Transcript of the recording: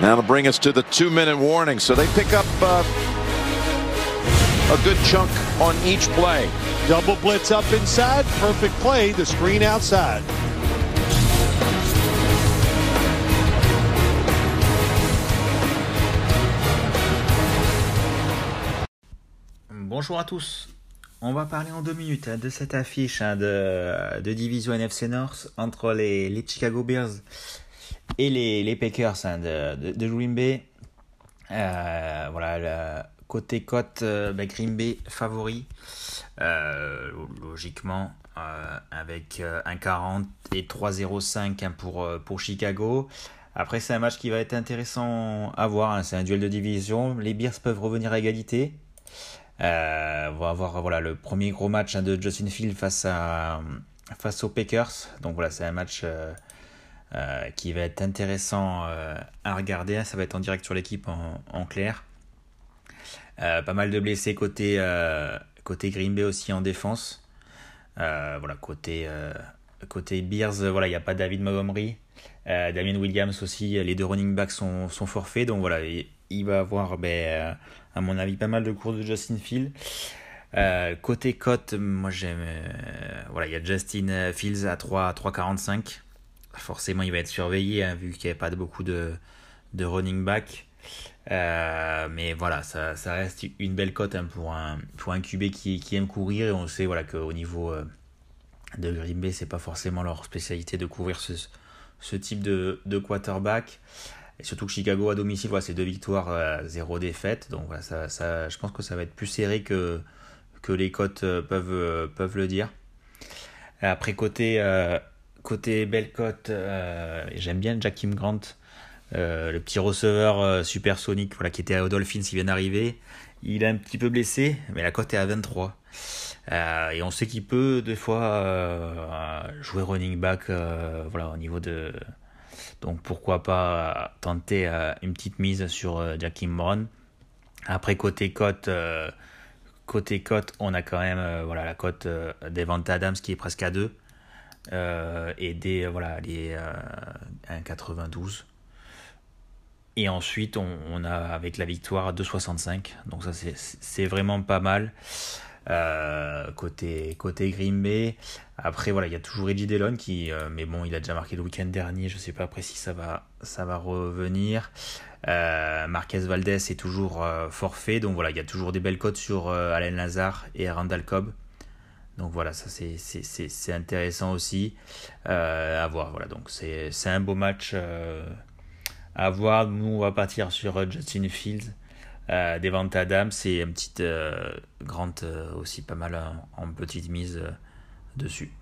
That'll bring us to the two-minute warning. So they pick up uh, a good chunk on each play. Double blitz up inside. Perfect play. The screen outside. Bonjour à tous. On va parler en deux minutes hein, de cette affiche hein, de, de, division NFC North entre les, les Chicago Bears et les, les Packers hein, de, de, Green Bay. Euh, voilà, le côté cote, euh, bah, Green Bay favori, euh, logiquement, avec un 40 et 3,05 pour, pour Chicago. Après, c'est un match qui va être intéressant à voir. C'est un duel de division. Les Bears peuvent revenir à égalité. On va avoir voilà, le premier gros match hein, de Justin Field face, à, face aux Packers. Donc voilà, c'est un match euh, qui va être intéressant à regarder. Ça va être en direct sur l'équipe en, clair. pas mal de blessés côté, côté Green Bay aussi en défense. voilà, côté, côté Bears, voilà, il n'y a pas David Montgomery. Damien Williams aussi, les deux running backs sont, sont forfaits. Donc voilà, il, va avoir ben, à mon avis, pas mal de cours de Justin Fields. Euh, côté cote, moi j'aime. Euh, voilà, il y a Justin Fields à 3, 3,45. Forcément, il va être surveillé hein, vu qu'il n'y a pas beaucoup de, de running back. Euh, mais voilà, ça, ça, reste une belle cote hein, pour, un, pour un QB qui, qui, aime courir. Et on sait voilà, qu'au niveau de Green Bay, c'est pas forcément leur spécialité de courir ce, ce type de, de quarterback. Et surtout que Chicago à domicile, c'est deux victoires, euh, zéro défaite. Donc voilà, ça, ça, je pense que ça va être plus serré que, que les cotes euh, peuvent, euh, peuvent le dire. Après, côté, côté belle cote, j'aime bien Jakim Grant, le petit receveur supersonique voilà, qui était à Dolphins, qui vient d'arriver. Il est un petit peu blessé, mais la cote est à 23. et on sait qu'il peut des fois jouer running back voilà, au niveau de, donc pourquoi pas tenter euh, une petite mise sur euh, Jackie Brown. Après côté cote, euh, côté cote, on a quand même voilà la cote d'Evanta Adams qui est presque à 2 et des voilà les 1,92. Et ensuite, on, a avec la victoire à 2,65. Donc ça, c'est vraiment pas mal. Euh, côté, côté. Après, voilà, il y a toujours Reggie Dillon qui, euh, mais bon, il a déjà marqué le week-end dernier. Je sais pas après si ça va, ça va revenir. Euh, Marquez Valdez est toujours forfait, donc voilà, il y a toujours des belles cotes sur Alain Lazare et Randall Cobb. Donc voilà, ça c'est intéressant aussi à voir. Voilà, c'est un beau match à voir. Nous, on va partir sur Justin Fields. Euh, Devante Adams c'est un petit euh, Grant euh, aussi pas mal en petite mise dessus.